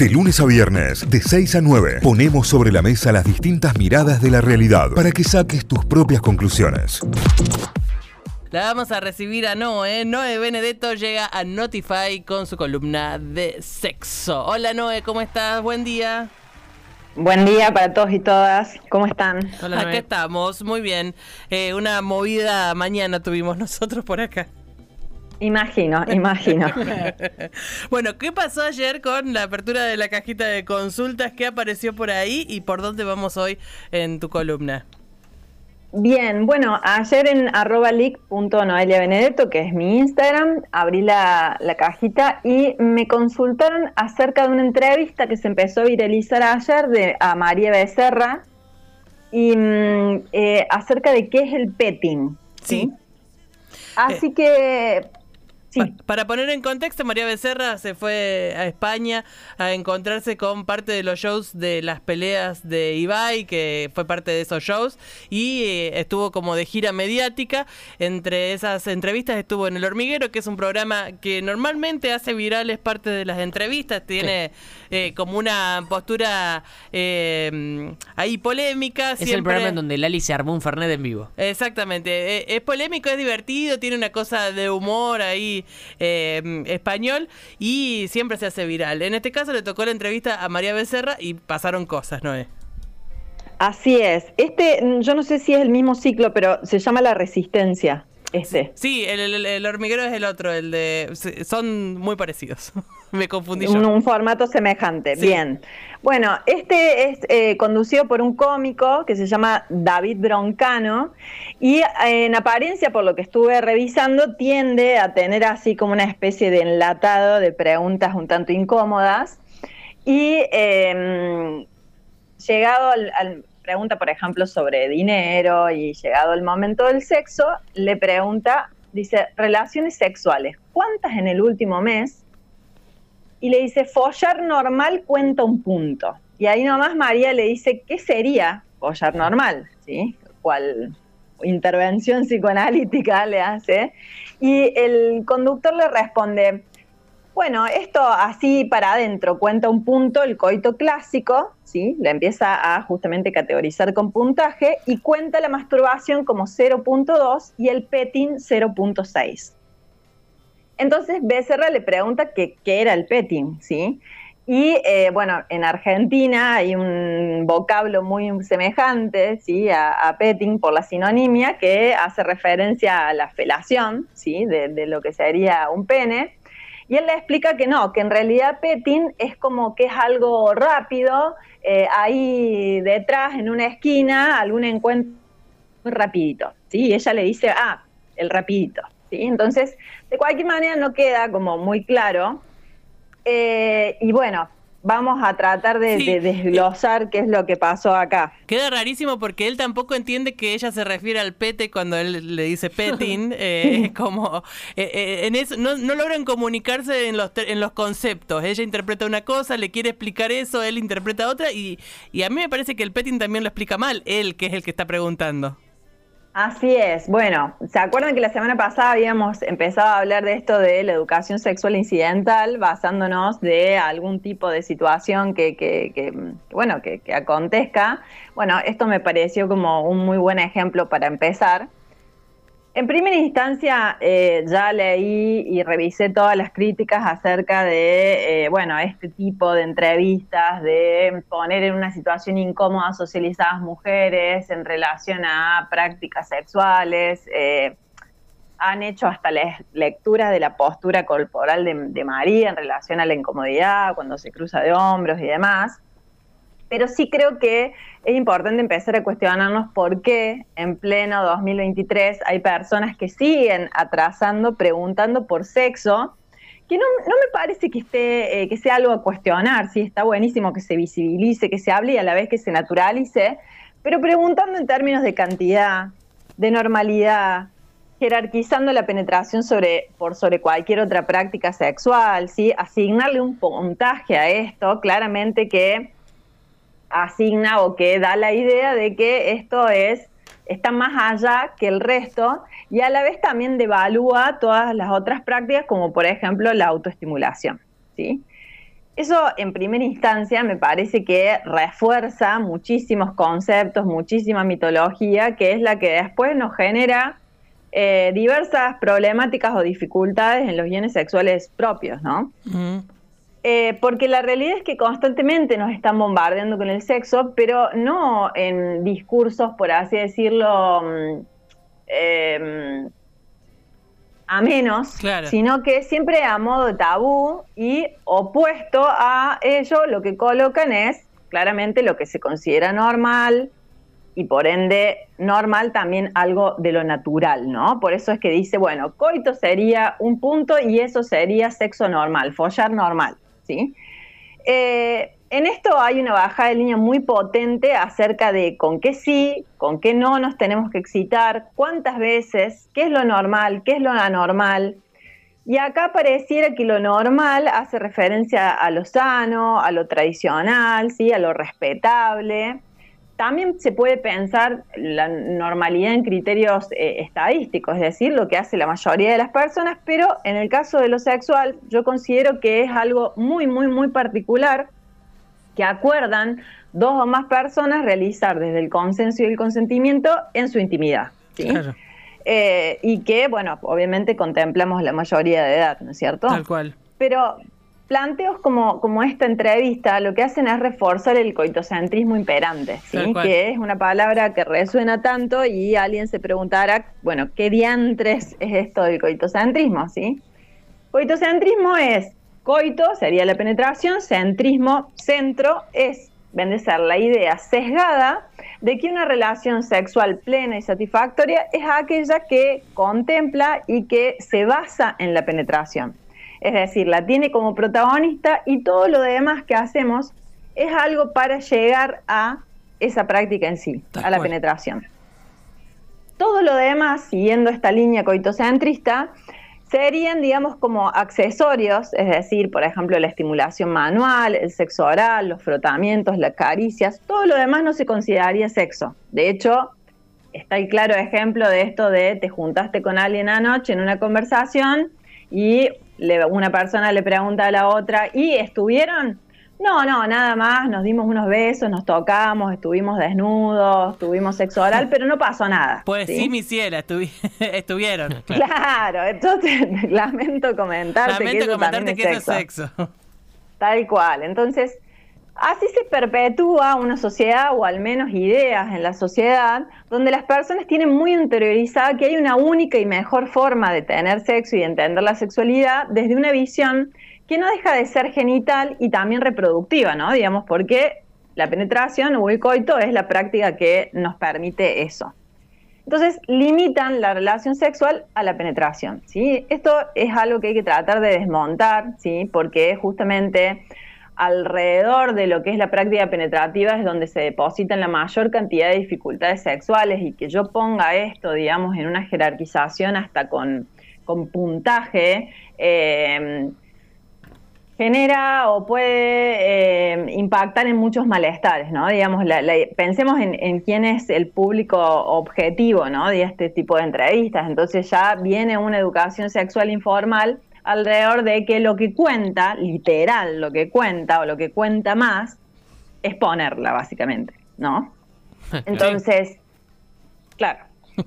De lunes a viernes, de 6 a 9, ponemos sobre la mesa las distintas miradas de la realidad para que saques tus propias conclusiones. La vamos a recibir a Noé. Noé Benedetto llega a Notify con su columna de sexo. Hola Noé, ¿cómo estás? Buen día. Buen día para todos y todas. ¿Cómo están? Hola, acá estamos, muy bien. Eh, una movida mañana tuvimos nosotros por acá. Imagino, imagino. bueno, ¿qué pasó ayer con la apertura de la cajita de consultas? ¿Qué apareció por ahí y por dónde vamos hoy en tu columna? Bien, bueno, ayer en arroba Benedetto, que es mi Instagram, abrí la, cajita y me consultaron acerca de una entrevista que se empezó a viralizar ayer de, a María Becerra y mm, eh, acerca de qué es el petting. Sí. Así eh, que para poner en contexto, María Becerra se fue a España a encontrarse con parte de los shows de las peleas de Ibai, que fue parte de esos shows, y eh, estuvo como de gira mediática. Entre esas entrevistas estuvo en El Hormiguero, que es un programa que normalmente hace virales parte de las entrevistas, tiene eh, como una postura eh, ahí polémica. Es el programa en donde Lali se armó un Fernet en vivo. Exactamente, es polémico, es divertido, tiene una cosa de humor ahí eh, español y siempre se hace viral. En este caso le tocó la entrevista a María Becerra y pasaron cosas, ¿no es? Así es. Este, yo no sé si es el mismo ciclo, pero se llama La Resistencia. Este. Sí, el, hormiguero es el otro, el de. Son muy parecidos. Me confundí yo. Un, formato semejante. Bien. Bueno, este es eh, conducido por un cómico que se llama David Broncano y eh, en apariencia, por lo que estuve revisando, tiende a tener así como una especie de enlatado de preguntas un tanto incómodas. Y em, llegado al pregunta, por ejemplo, sobre dinero y llegado el momento del sexo, le pregunta, dice, relaciones sexuales, ¿cuántas en el último mes? Y le dice, follar normal cuenta un punto. Y ahí nomás María le dice, ¿qué sería follar normal? ¿Sí? ¿Cuál intervención psicoanalítica le hace? Y el conductor le responde, bueno, esto así para adentro cuenta un punto, el coito clásico, ¿sí? Le empieza a justamente categorizar con puntaje y cuenta la masturbación como 0.2 y el petting 0.6. Entonces Becerra le pregunta qué era el petting, ¿sí? Y eh, bueno, en Argentina hay un vocablo muy semejante ¿sí? a, petting por la sinonimia que hace referencia a la felación ¿sí? de lo que sería un pene. Y él le explica que no, que en realidad petting es como que es algo rápido, eh, ahí detrás, en una esquina, algún encuentro muy rapidito. ¿sí? Y ella le dice, ah, el rapidito. ¿sí? Entonces, de cualquier manera no queda como muy claro. Eh, y bueno, vamos a tratar de, desglosar qué es lo que pasó acá. Queda rarísimo porque él tampoco entiende que ella se refiere al pete cuando él le dice petting. eh, como eh, eh, en eso no, logran comunicarse en los, en los conceptos. Ella interpreta una cosa, le quiere explicar eso, él interpreta otra y, y a mí me parece que el petting también lo explica mal, él que es el que está preguntando. Así es. Bueno, ¿se acuerdan que la semana pasada habíamos empezado a hablar de esto de la educación sexual incidental basándonos de algún tipo de situación que, que, que bueno, que, que acontezca? Bueno, esto me pareció como un muy buen ejemplo para empezar. En primera instancia, eh, ya leí y revisé todas las críticas acerca de, eh, bueno, este tipo de entrevistas, de poner en una situación incómoda socializadas mujeres en relación a prácticas sexuales. Eh, han hecho hasta las lecturas de la postura corporal de María en relación a la incomodidad, cuando se cruza de hombros y demás pero sí creo que es importante empezar a cuestionarnos por qué en pleno 2023 hay personas que siguen atrasando, preguntando por sexo, que no, me parece que, esté, eh, que sea algo a cuestionar, sí, está buenísimo que se visibilice, que se hable y a la vez que se naturalice, pero preguntando en términos de cantidad, de normalidad, jerarquizando la penetración sobre, por sobre cualquier otra práctica sexual, ¿sí? asignarle un puntaje a esto, claramente que asigna o que da la idea de que esto es está más allá que el resto y a la vez también devalúa todas las otras prácticas como por ejemplo la autoestimulación. ¿sí? Eso en primera instancia me parece que refuerza muchísimos conceptos, muchísima mitología, que es la que después nos genera eh, diversas problemáticas o dificultades en los bienes sexuales propios, ¿no? Eh, porque la realidad es que constantemente nos están bombardeando con el sexo, pero no en discursos, por así decirlo, em, a menos, sino que siempre a modo tabú y opuesto a ello, lo que colocan es claramente lo que se considera normal y por ende normal también algo de lo natural, ¿no? Por eso es que dice, bueno, coito sería un punto y eso sería sexo normal, follar normal, ¿sí? Eh, en esto hay una baja de línea muy potente acerca de con qué sí, con qué no nos tenemos que excitar, cuántas veces, qué es lo normal, qué es lo anormal. Y acá pareciera que lo normal hace referencia a lo sano, a lo tradicional, ¿sí? a lo respetable. También se puede pensar la normalidad en criterios eh, estadísticos, es decir, lo que hace la mayoría de las personas, pero en el caso de lo sexual yo considero que es algo muy, muy, muy particular que acuerdan dos o más personas realizar desde el consenso y el consentimiento en su intimidad. Eh, y que, bueno, obviamente contemplamos la mayoría de edad, ¿no es cierto? Tal cual. Pero planteos como, como esta entrevista lo que hacen es reforzar el coitocentrismo imperante, ¿sí? que es una palabra que resuena tanto y alguien se preguntará, bueno, ¿qué diantres es esto del coitocentrismo? ¿sí? Coitocentrismo es Coito sería la penetración, centrismo, centro es, vende ser la idea sesgada de que una relación sexual plena y satisfactoria es aquella que contempla y que se basa en la penetración. Es decir, la tiene como protagonista y todo lo demás que hacemos es algo para llegar a esa práctica en sí, a la penetración. Todo lo demás, siguiendo esta línea coitocentrista, serían, digamos, como accesorios, es decir, por ejemplo, la estimulación manual, el sexo oral, los frotamientos, las caricias, todo lo demás no se consideraría sexo. De hecho, está el claro ejemplo de esto de te juntaste con alguien anoche en una conversación y una persona le pregunta a la otra, ¿y estuvieron? No, no, nada más, nos dimos unos besos, nos tocamos, estuvimos desnudos, tuvimos sexo oral, pero no pasó nada. Pues sí, mi ciela, estuvieron. Claro. entonces lamento comentarte que eso también es sexo. Tal cual, entonces así se perpetúa una sociedad o al menos ideas en la sociedad donde las personas tienen muy interiorizada que hay una única y mejor forma de tener sexo y de entender la sexualidad desde una visión que no deja de ser genital y también reproductiva, ¿no? Digamos, porque la penetración o el coito es la práctica que nos permite eso. Entonces, limitan la relación sexual a la penetración, ¿sí? Esto es algo que hay que tratar de desmontar, ¿sí? Porque justamente alrededor de lo que es la práctica penetrativa es donde se depositan la mayor cantidad de dificultades sexuales y que yo ponga esto, digamos, en una jerarquización hasta con, con puntaje, eh, genera o puede eh, impactar en muchos malestares, ¿no? Digamos, pensemos en, quién es el público objetivo, ¿no? De este tipo de entrevistas. Entonces ya viene una educación sexual informal alrededor de que lo que cuenta, literal, lo que cuenta o lo que cuenta más, es ponerla, básicamente, ¿no? Entonces, claro.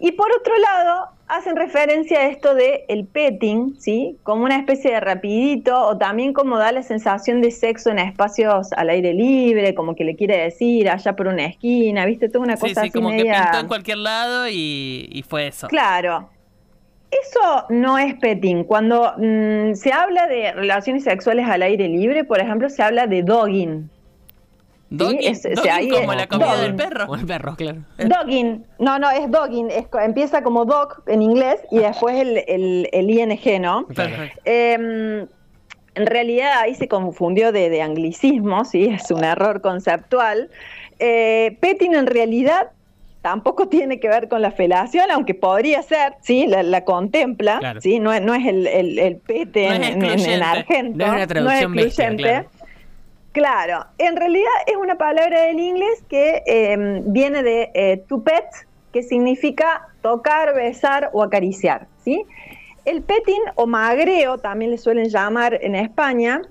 Y por otro lado, hacen referencia a esto de el petting, ¿sí? Como una especie de rapidito o también como da la sensación de sexo en espacios al aire libre, como que le quiere decir allá por una esquina, ¿viste? Toda una cosa sí, sí, como que pintó en cualquier lado y, fue eso. Claro. Eso no es petting. Cuando mm, se habla de relaciones sexuales al aire libre, por ejemplo, se habla de dogging, Dogging, como la comida del perro. O el perro, claro. Dogging, no, no, es dogging, empieza como dog en inglés y después el, el, ing, ¿no? Perfecto. Em, en realidad ahí se confundió de, anglicismo, sí, es un error conceptual. Eh, petting en realidad tampoco tiene que ver con la felación, aunque podría ser, sí, la, contempla, sí, no, no es el, el, pete en, en, argento, no es una traducción no es Claro, en realidad es una palabra del inglés que em, viene de eh, to pet, que significa tocar, besar o acariciar, ¿sí? El petting o magreo, también le suelen llamar en España,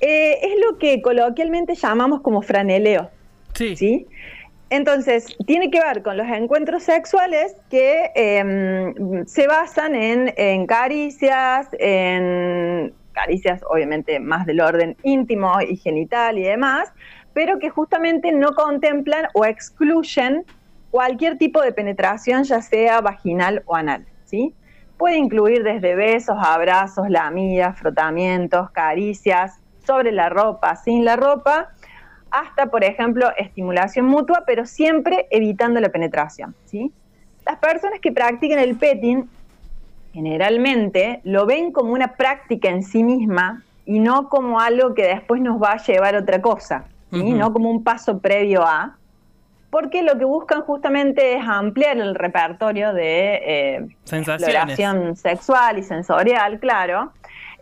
eh, es lo que coloquialmente llamamos como franeleo. Sí. ¿sí? Entonces, tiene que ver con los encuentros sexuales que em, se basan en, en caricias, en caricias obviamente más del orden íntimo y genital y demás, pero que justamente no contemplan o excluyen cualquier tipo de penetración, ya sea vaginal o anal, ¿sí? Puede incluir desde besos, abrazos, lamidas, frotamientos, caricias, sobre la ropa, sin la ropa, hasta, por ejemplo, estimulación mutua, pero siempre evitando la penetración. ¿sí? Las personas que practican el petting generalmente lo ven como una práctica en sí misma y no como algo que después nos va a llevar a otra cosa, ¿sí? no como un paso previo a, porque lo que buscan justamente es ampliar el repertorio de eh, exploración sexual y sensorial, claro,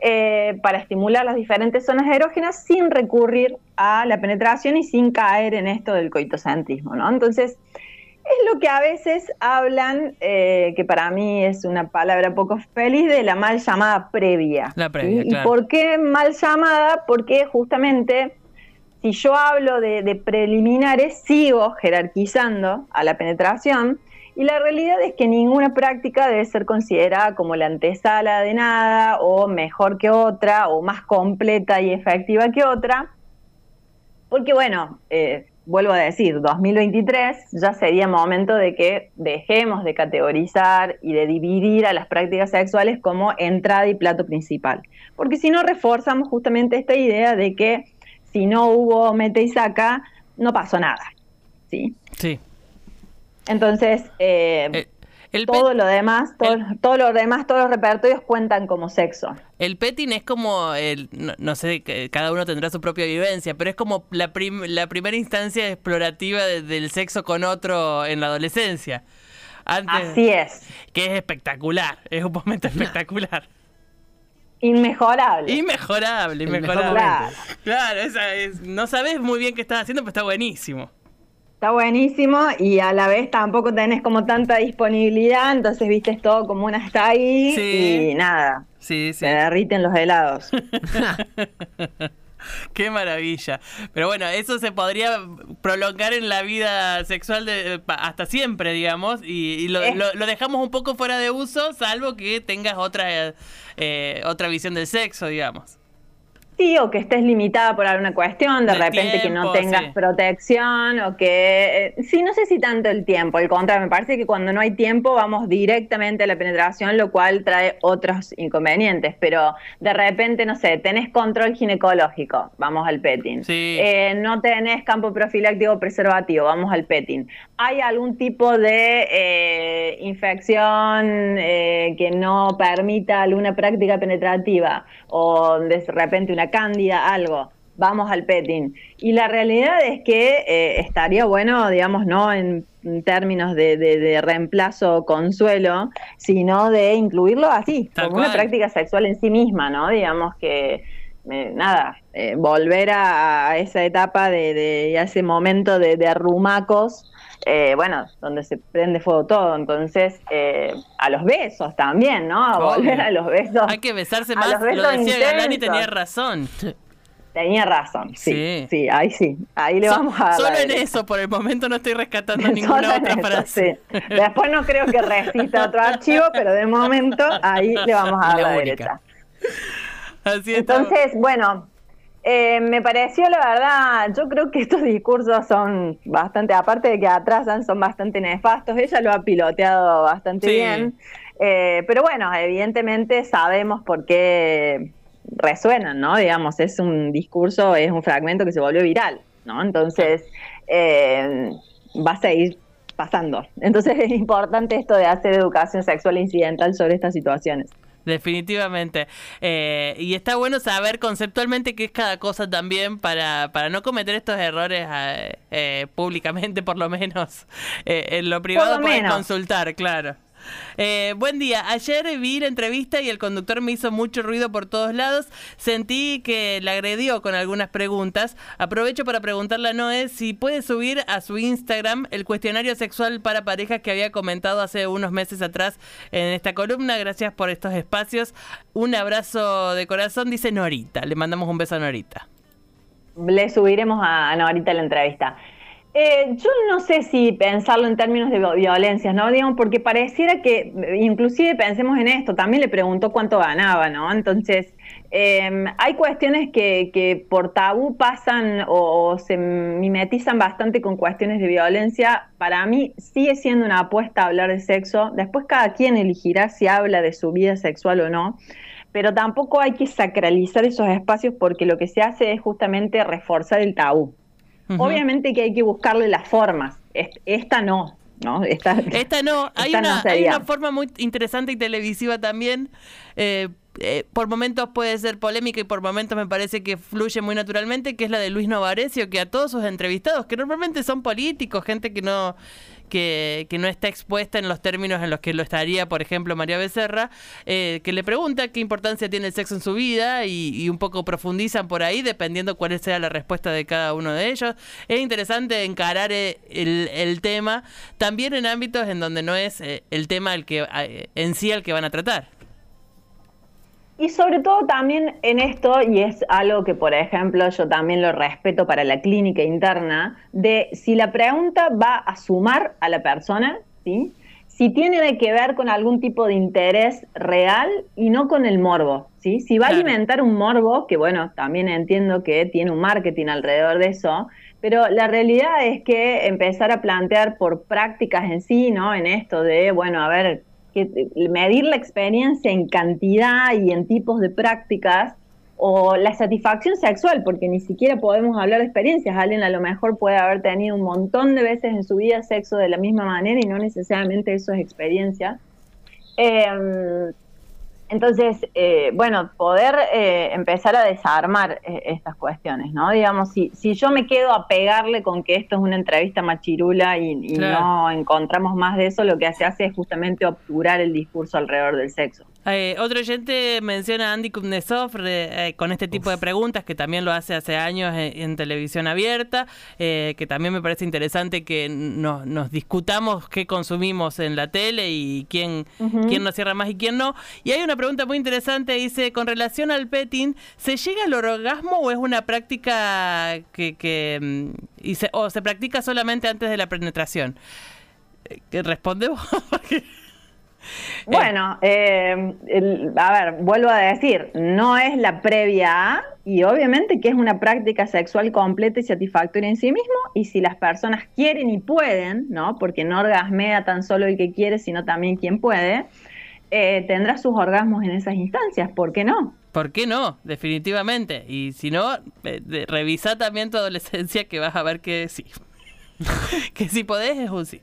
eh, para estimular las diferentes zonas erógenas sin recurrir a la penetración y sin caer en esto del coitocentrismo, ¿no? Entonces, es lo que a veces hablan, eh, que para mí es una palabra poco feliz, de la mal llamada previa. La previa, ¿Y por qué mal llamada? Porque justamente si yo hablo de preliminares, sigo jerarquizando a la penetración y la realidad es que ninguna práctica debe ser considerada como la antesala de nada, o mejor que otra, o más completa y efectiva que otra, porque bueno, eh, vuelvo a decir, 2023 ya sería momento de que dejemos de categorizar y de dividir a las prácticas sexuales como entrada y plato principal, porque si no reforzamos justamente esta idea de que si no hubo mete y saca, no pasó nada. ¿sí? Sí. Entonces, eh, eh, todo lo demás, todo, lo demás, todos los repertorios cuentan como sexo. El petting es como, el, no, sé, cada uno tendrá su propia vivencia, pero es como la, la primera instancia explorativa del sexo con otro en la adolescencia. Así es. Que es espectacular, es un momento espectacular. Inmejorable. Inmejorable, inmejorable. Claro, no sabes muy bien qué estás haciendo, pero está buenísimo. Está buenísimo y a la vez tampoco tenés como tanta disponibilidad, entonces viste todo como una está ahí y nada. Sí, Se derriten los helados. Qué maravilla. Pero bueno, eso se podría prolongar en la vida sexual de, hasta siempre, digamos, y, lo, dejamos un poco fuera de uso, salvo que tengas otra, eh, otra visión del sexo, digamos. Sí, o que estés limitada por alguna cuestión, de, repente que no tengas protección, o que... Eh, sí, no sé si tanto el tiempo, al contrario, me parece que cuando no hay tiempo vamos directamente a la penetración, lo cual trae otros inconvenientes, pero de repente, no sé, tenés control ginecológico, vamos al petting. Eh, no tenés campo profiláctico preservativo, vamos al petting. Hay algún tipo de eh, infección que no permita alguna práctica penetrativa, o de repente una cándida, algo, vamos al petting. Y la realidad es que eh, estaría bueno, digamos, no en términos de, reemplazo consuelo, sino de incluirlo así, como una práctica sexual en sí misma, ¿no? Digamos que, eh, nada, eh, volver a, esa etapa de, ese momento de, arrumacos. Bueno, donde se prende fuego todo, entonces a los besos también, ¿no? A volver a los besos. Hay que besarse más, lo decía Galán y tenía razón. Tenía razón, sí, sí, ahí sí, ahí le vamos a dar. Solo en eso, por el momento no estoy rescatando ninguna otra frase. Después no creo que resista otro archivo, pero de momento ahí le vamos a dar la, derecha. Así Entonces, bueno, eh, me pareció la verdad, yo creo que estos discursos son bastante, aparte de que atrasan, son bastante nefastos. Ella lo ha piloteado bastante bien. Eh, pero bueno, evidentemente sabemos por qué resuenan, ¿no? Digamos, es un discurso, es un fragmento que se volvió viral, ¿no? Entonces, eh, va a seguir pasando. Entonces es importante esto de hacer educación sexual incidental sobre estas situaciones. Definitivamente. Eh, y está bueno saber conceptualmente qué es cada cosa también para, para no cometer estos errores eh, públicamente, por lo menos. en lo privado puedes consultar, claro. Eh, buen día. Ayer vi la entrevista y el conductor me hizo mucho ruido por todos lados. Sentí que le agredió con algunas preguntas. Aprovecho para preguntarle a Noé si puede subir a su Instagram el cuestionario sexual para parejas que había comentado hace unos meses atrás en esta columna. Gracias por estos espacios. Un abrazo de corazón, dice Norita. Le mandamos un beso a Norita. Le subiremos a Norita la entrevista. Eh, yo no sé si pensarlo en términos de violencias, ¿no? Digamos, porque pareciera que, inclusive pensemos en esto, también le preguntó cuánto ganaba, ¿no? Entonces, em, hay cuestiones que, por tabú pasan o, se mimetizan bastante con cuestiones de violencia. Para mí sigue siendo una apuesta hablar de sexo. Después cada quien elegirá si habla de su vida sexual o no pero tampoco hay que sacralizar esos espacios porque lo que se hace es justamente reforzar el tabú. Obviamente que hay que buscarle las formas. Esta no, ¿no? Esta, esta no. Hay, una, hay una forma muy interesante y televisiva también. Eh, eh, por momentos puede ser polémica y por momentos me parece que fluye muy naturalmente, que es la de Luis Novarecio, que a todos sus entrevistados, que normalmente son políticos, gente que no que, no está expuesta en los términos en los que lo estaría, por ejemplo, María Becerra, eh, que le pregunta qué importancia tiene el sexo en su vida y, un poco profundizan por ahí, dependiendo cuál sea la respuesta de cada uno de ellos. Es interesante encarar eh, el, tema también en ámbitos en donde no es el tema el que en sí el que van a tratar. Y sobre todo también en esto, y es algo que por ejemplo yo también lo respeto para la clínica interna, de si la pregunta va a sumar a la persona, ¿sí? si tiene que ver con algún tipo de interés real y no con el morbo, ¿sí? Si va a alimentar un morbo, que bueno, también entiendo que tiene un marketing alrededor de eso, pero la realidad es que empezar a plantear por prácticas en sí, ¿no? En esto de, bueno, a ver, que medir la experiencia en cantidad y en tipos de prácticas o la satisfacción sexual, porque ni siquiera podemos hablar de experiencias. Alguien a lo mejor puede haber tenido un montón de veces en su vida sexo de la misma manera y no necesariamente eso es experiencia. Eh, entonces, eh, bueno, poder eh, empezar a desarmar eh, estas cuestiones, ¿no? Digamos, si, si yo me quedo a pegarle con que esto es una entrevista machirula y, no encontramos más de eso, lo que se hace es justamente obturar el discurso alrededor del sexo. Eh, otro oyente menciona a Andy Kuznetsov eh, con este tipo de preguntas, que también lo hace hace años en, televisión abierta, eh, que también me parece interesante que nos, discutamos qué consumimos en la tele y quién, quién nos cierra más y quién no. Y hay una pregunta muy interesante, dice, con relación al petting, ¿se llega al orgasmo o es una práctica que, que mm, y se, o se practica solamente antes de la penetración? ¿Qué respondemos? Bueno, eh, a ver, vuelvo a decir, no es la previa A y obviamente que es una práctica sexual completa y satisfactoria en sí mismo y si las personas quieren y pueden, ¿no? Porque no orgasmea tan solo el que quiere, sino también quien puede, eh, tendrá sus orgasmos en esas instancias, ¿por qué no? ¿Por qué no? Definitivamente. Y si no, eh, revisa también tu adolescencia que vas a ver que sí. que si podés es un sí.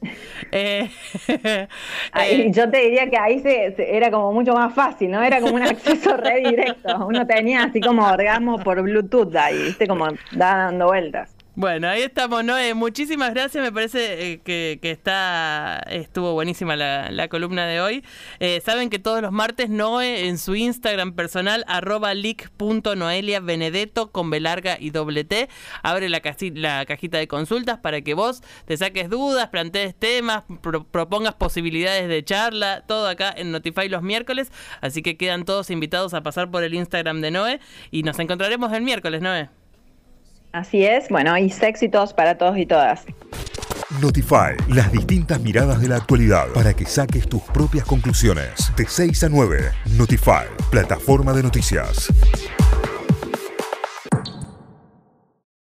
Eh, eh, yo te diría que ahí se, era como mucho más fácil, ¿no? Era como un acceso re directo. Uno tenía así como orgasmo por Bluetooth ahí, ¿viste? Como dando vueltas. Bueno, ahí estamos, Noé. Muchísimas gracias. Me parece eh, que, está estuvo buenísima la, columna de hoy. Eh, saben que todos los martes Noé en su Instagram personal, arroba benedetto con B y doble T, abre la, la cajita de consultas para que vos te saques dudas, plantees temas, propongas posibilidades de charla, todo acá en Notify los miércoles. Así que quedan todos invitados a pasar por el Instagram de Noé y nos encontraremos el miércoles, Noé. Así es, bueno, y éxitos para todos y todas. Notify, las distintas miradas de la actualidad para que saques tus propias conclusiones. De 6 a 9, Notify, plataforma de noticias.